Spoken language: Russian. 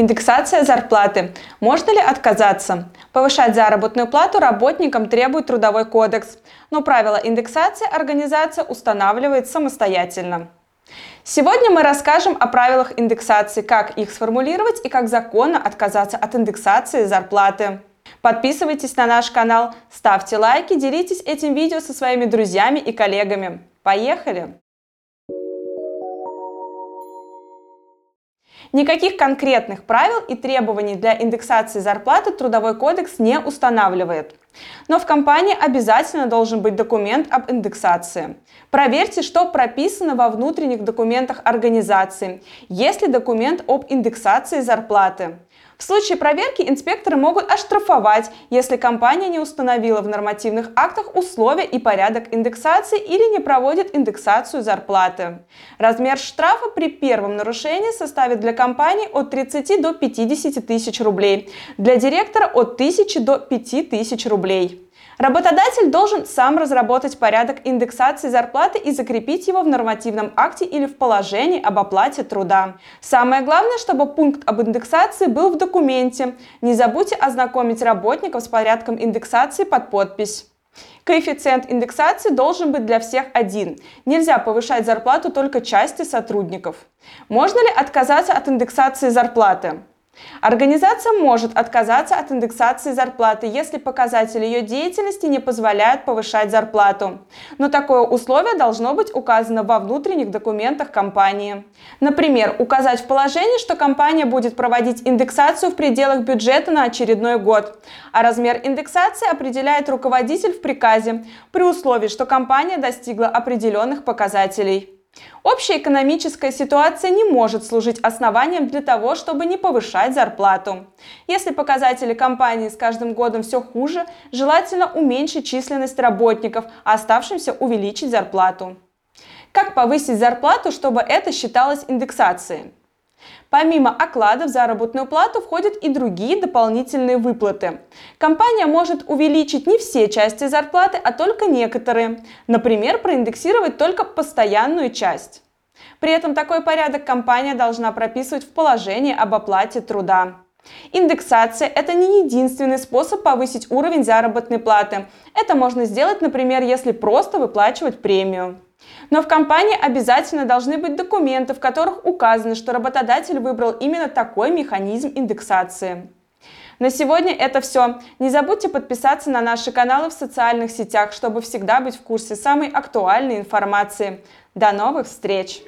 Индексация зарплаты. Можно ли отказаться? Повышать заработную плату работникам требует Трудовой кодекс, но правила индексации организация устанавливает самостоятельно. Сегодня мы расскажем о правилах индексации, как их сформулировать и как законно отказаться от индексации зарплаты. Подписывайтесь на наш канал, ставьте лайки, делитесь этим видео со своими друзьями и коллегами. Поехали! Никаких конкретных правил и требований для индексации зарплаты Трудовой кодекс не устанавливает. Но в компании обязательно должен быть документ об индексации. Проверьте, что прописано во внутренних документах организации. Есть ли документ об индексации зарплаты? В случае проверки инспекторы могут оштрафовать, если компания не установила в нормативных актах условия и порядок индексации или не проводит индексацию зарплаты. Размер штрафа при первом нарушении составит для компании от 30 до 50 тысяч рублей, для директора от 1000 до 5000 рублей. Работодатель должен сам разработать порядок индексации зарплаты и закрепить его в нормативном акте или в положении об оплате труда. Самое главное, чтобы пункт об индексации был в документе. Не забудьте ознакомить работников с порядком индексации под подпись. Коэффициент индексации должен быть для всех один. Нельзя повышать зарплату только части сотрудников. Можно ли отказаться от индексации зарплаты? Организация может отказаться от индексации зарплаты, если показатели ее деятельности не позволяют повышать зарплату. Но такое условие должно быть указано во внутренних документах компании. Например, указать в положении, что компания будет проводить индексацию в пределах бюджета на очередной год, а размер индексации определяет руководитель в приказе при условии, что компания достигла определенных показателей. Общая экономическая ситуация не может служить основанием для того, чтобы не повышать зарплату. Если показатели компании с каждым годом все хуже, желательно уменьшить численность работников, а оставшимся увеличить зарплату. Как повысить зарплату, чтобы это считалось индексацией? Помимо окладов в заработную плату входят и другие дополнительные выплаты. Компания может увеличить не все части зарплаты, а только некоторые. Например, проиндексировать только постоянную часть. При этом такой порядок компания должна прописывать в положении об оплате труда. Индексация – это не единственный способ повысить уровень заработной платы. Это можно сделать, например, если просто выплачивать премию. Но в компании обязательно должны быть документы, в которых указано, что работодатель выбрал именно такой механизм индексации. На сегодня это все. Не забудьте подписаться на наши каналы в социальных сетях, чтобы всегда быть в курсе самой актуальной информации. До новых встреч!